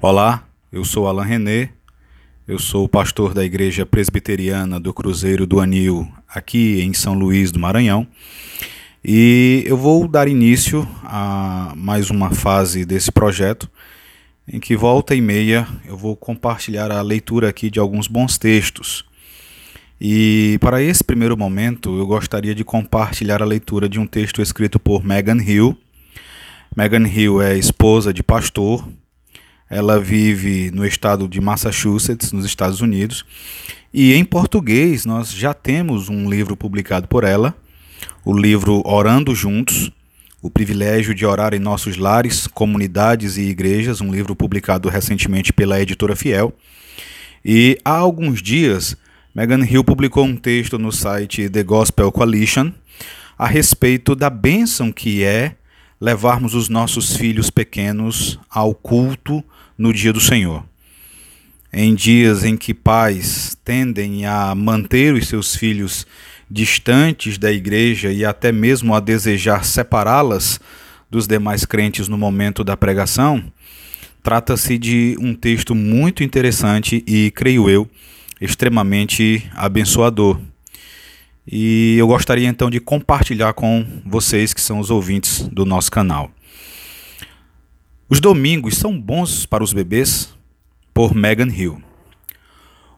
Olá, eu sou Alain René, eu sou pastor da Igreja Presbiteriana do Cruzeiro do Anil, aqui em São Luís do Maranhão, e eu vou dar início a mais uma fase desse projeto, em que volta e meia eu vou compartilhar a leitura aqui de alguns bons textos. E para esse primeiro momento, eu gostaria de compartilhar a leitura de um texto escrito por Megan Hill. Megan Hill é esposa de pastor, ela vive no estado de Massachusetts, nos Estados Unidos. E em português, nós já temos um livro publicado por ela, o livro Orando Juntos, o privilégio de orar em nossos lares, comunidades e igrejas, um livro publicado recentemente pela editora Fiel. E há alguns dias, Megan Hill publicou um texto no site The Gospel Coalition a respeito da bênção que é levarmos os nossos filhos pequenos ao culto no dia do Senhor. Em dias em que pais tendem a manter os seus filhos distantes da igreja e até mesmo a desejar separá-las dos demais crentes no momento da pregação, trata-se de um texto muito interessante e, creio eu, extremamente abençoador. E eu gostaria então de compartilhar com vocês que são os ouvintes do nosso canal. Os domingos são bons para os bebês? Por Megan Hill.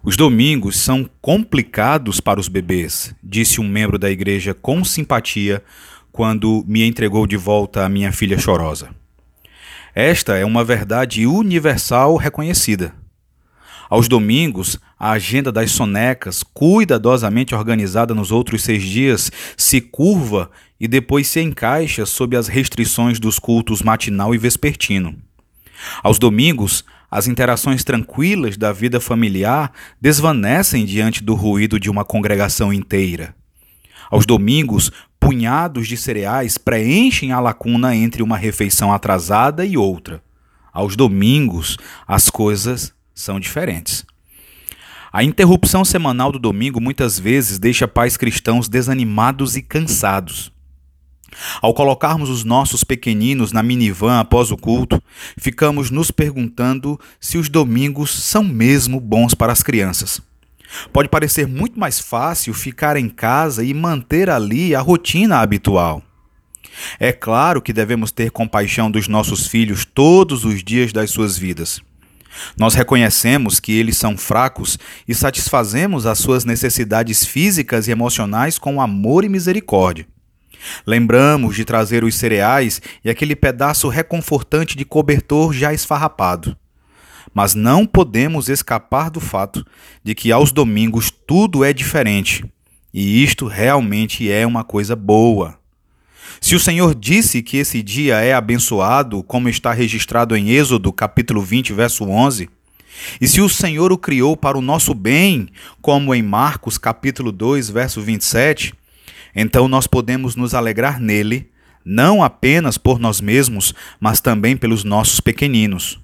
Os domingos são complicados para os bebês, disse um membro da igreja com simpatia quando me entregou de volta a minha filha chorosa. Esta é uma verdade universal reconhecida. Aos domingos, a agenda das sonecas, cuidadosamente organizada nos outros seis dias, se curva e depois se encaixa sob as restrições dos cultos matinal e vespertino. Aos domingos, as interações tranquilas da vida familiar desvanecem diante do ruído de uma congregação inteira. Aos domingos, punhados de cereais preenchem a lacuna entre uma refeição atrasada e outra. Aos domingos, as coisas são diferentes. A interrupção semanal do domingo muitas vezes deixa pais cristãos desanimados e cansados. Ao colocarmos os nossos pequeninos na minivan após o culto, ficamos nos perguntando se os domingos são mesmo bons para as crianças. Pode parecer muito mais fácil ficar em casa e manter ali a rotina habitual. É claro que devemos ter compaixão dos nossos filhos todos os dias das suas vidas. Nós reconhecemos que eles são fracos e satisfazemos as suas necessidades físicas e emocionais com amor e misericórdia. Lembramos de trazer os cereais e aquele pedaço reconfortante de cobertor já esfarrapado. Mas não podemos escapar do fato de que aos domingos tudo é diferente, e isto realmente é uma coisa boa. Se o Senhor disse que esse dia é abençoado, como está registrado em Êxodo, capítulo 20, verso 11, e se o Senhor o criou para o nosso bem, como em Marcos, capítulo 2, verso 27, então nós podemos nos alegrar nele, não apenas por nós mesmos, mas também pelos nossos pequeninos.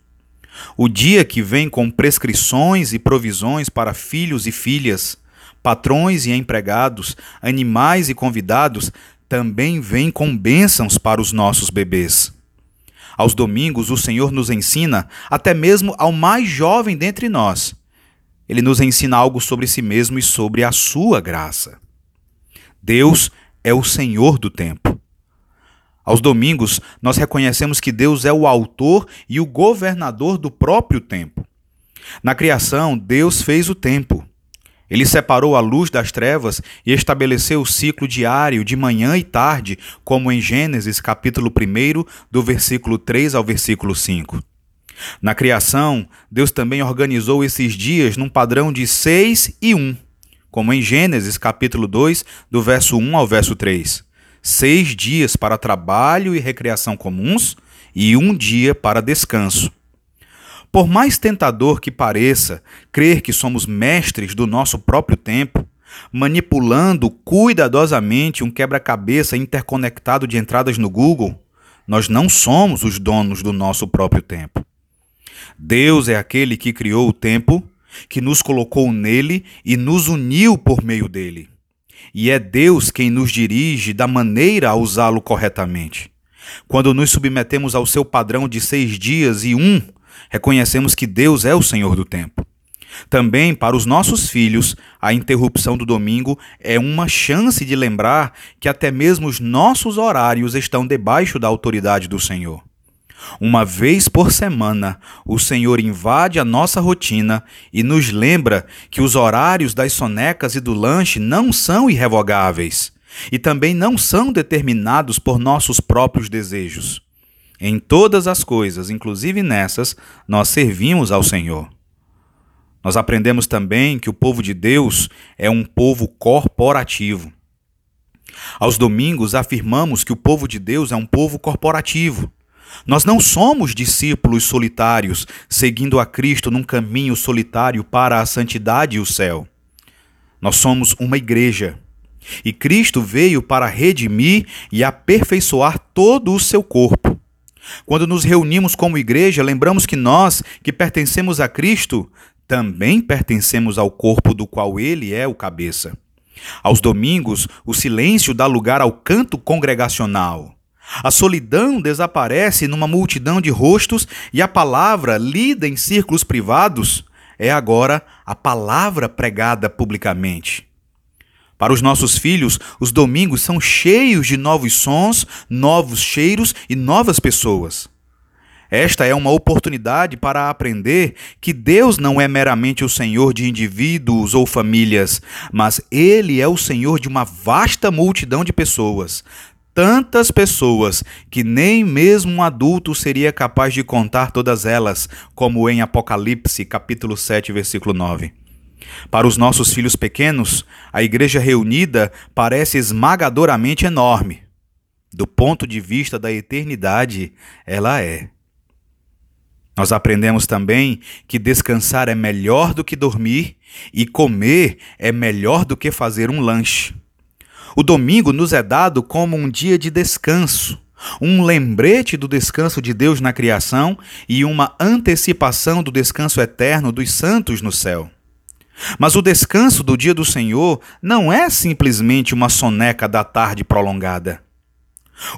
O dia que vem com prescrições e provisões para filhos e filhas, patrões e empregados, animais e convidados, também vem com bênçãos para os nossos bebês. Aos domingos, o Senhor nos ensina, até mesmo ao mais jovem dentre nós. Ele nos ensina algo sobre si mesmo e sobre a sua graça. Deus é o Senhor do tempo. Aos domingos, nós reconhecemos que Deus é o autor e o governador do próprio tempo. Na criação, Deus fez o tempo. Ele separou a luz das trevas e estabeleceu o ciclo diário de manhã e tarde, como em Gênesis capítulo 1, do versículo 3 ao versículo 5. Na criação, Deus também organizou esses dias num padrão de 6 e 1, como em Gênesis capítulo 2, do verso 1 ao verso 3. Seis dias para trabalho e recreação comuns e um dia para descanso. Por mais tentador que pareça crer que somos mestres do nosso próprio tempo, manipulando cuidadosamente um quebra-cabeça interconectado de entradas no Google, nós não somos os donos do nosso próprio tempo. Deus é aquele que criou o tempo, que nos colocou nele e nos uniu por meio dele. E é Deus quem nos dirige da maneira a usá-lo corretamente. Quando nos submetemos ao seu padrão de seis dias e um, reconhecemos que Deus é o Senhor do tempo. Também para os nossos filhos, a interrupção do domingo é uma chance de lembrar que até mesmo os nossos horários estão debaixo da autoridade do Senhor. Uma vez por semana, o Senhor invade a nossa rotina e nos lembra que os horários das sonecas e do lanche não são irrevogáveis e também não são determinados por nossos próprios desejos. Em todas as coisas, inclusive nessas, nós servimos ao Senhor. Nós aprendemos também que o povo de Deus é um povo corporativo. Aos domingos afirmamos que o povo de Deus é um povo corporativo. Nós não somos discípulos solitários, seguindo a Cristo num caminho solitário para a santidade e o céu. Nós somos uma igreja. E Cristo veio para redimir e aperfeiçoar todo o seu corpo. Quando nos reunimos como igreja, lembramos que nós, que pertencemos a Cristo, também pertencemos ao corpo do qual ele é o cabeça. Aos domingos, o silêncio dá lugar ao canto congregacional. A solidão desaparece numa multidão de rostos e a palavra, lida em círculos privados, é agora a palavra pregada publicamente. Para os nossos filhos, os domingos são cheios de novos sons, novos cheiros e novas pessoas. Esta é uma oportunidade para aprender que Deus não é meramente o Senhor de indivíduos ou famílias, mas Ele é o Senhor de uma vasta multidão de pessoas, tantas pessoas que nem mesmo um adulto seria capaz de contar todas elas, como em Apocalipse, capítulo 7, versículo 9. Para os nossos filhos pequenos, a igreja reunida parece esmagadoramente enorme. Do ponto de vista da eternidade, ela é. Nós aprendemos também que descansar é melhor do que dormir e comer é melhor do que fazer um lanche. O domingo nos é dado como um dia de descanso, um lembrete do descanso de Deus na criação e uma antecipação do descanso eterno dos santos no céu. Mas o descanso do dia do Senhor não é simplesmente uma soneca da tarde prolongada.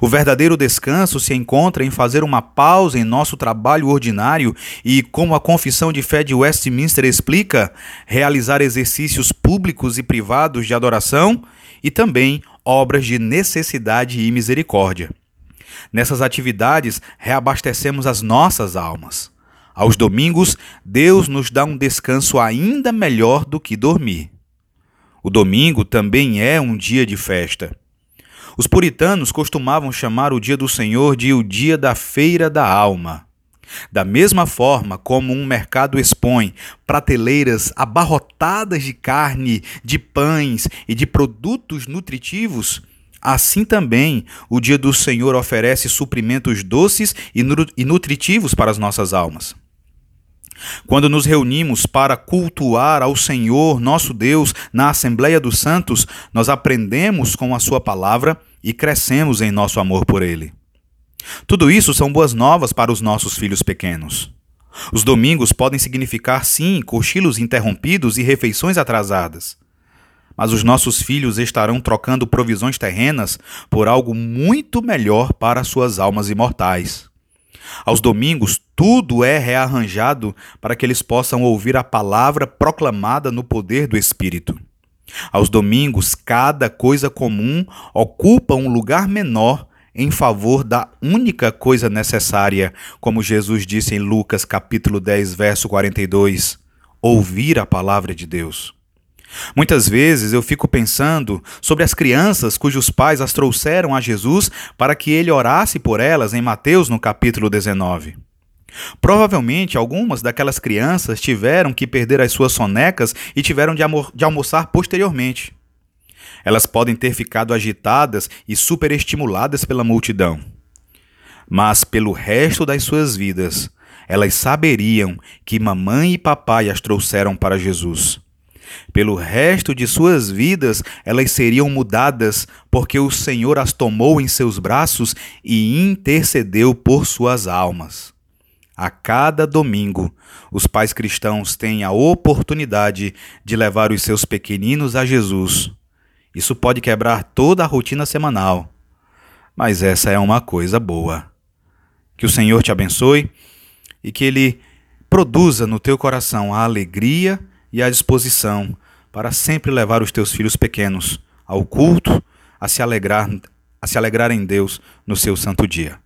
O verdadeiro descanso se encontra em fazer uma pausa em nosso trabalho ordinário e, como a Confissão de Fé de Westminster explica, realizar exercícios públicos e privados de adoração e também obras de necessidade e misericórdia. Nessas atividades, reabastecemos as nossas almas. Aos domingos, Deus nos dá um descanso ainda melhor do que dormir. O domingo também é um dia de festa. Os puritanos costumavam chamar o dia do Senhor de o dia da feira da alma. Da mesma forma como um mercado expõe prateleiras abarrotadas de carne, de pães e de produtos nutritivos, assim também o dia do Senhor oferece suprimentos doces e nutritivos para as nossas almas. Quando nos reunimos para cultuar ao Senhor, nosso Deus, na Assembleia dos Santos, nós aprendemos com a Sua palavra e crescemos em nosso amor por Ele. Tudo isso são boas novas para os nossos filhos pequenos. Os domingos podem significar, sim, cochilos interrompidos e refeições atrasadas. Mas os nossos filhos estarão trocando provisões terrenas por algo muito melhor para suas almas imortais. Aos domingos, tudo é rearranjado para que eles possam ouvir a palavra proclamada no poder do Espírito. Aos domingos, cada coisa comum ocupa um lugar menor em favor da única coisa necessária, como Jesus disse em Lucas capítulo 10, verso 42, ouvir a palavra de Deus. Muitas vezes eu fico pensando sobre as crianças cujos pais as trouxeram a Jesus para que ele orasse por elas em Mateus no capítulo 19. Provavelmente algumas daquelas crianças tiveram que perder as suas sonecas e tiveram de, de almoçar posteriormente. Elas podem ter ficado agitadas e superestimuladas pela multidão. Mas pelo resto das suas vidas, elas saberiam que mamãe e papai as trouxeram para Jesus. Pelo resto de suas vidas, elas seriam mudadas, porque o Senhor as tomou em seus braços e intercedeu por suas almas. A cada domingo, os pais cristãos têm a oportunidade de levar os seus pequeninos a Jesus. Isso pode quebrar toda a rotina semanal, mas essa é uma coisa boa. Que o Senhor te abençoe e que Ele produza no teu coração a alegria e a disposição para sempre levar os teus filhos pequenos ao culto, a se alegrar, a se alegrar em Deus no seu santo dia.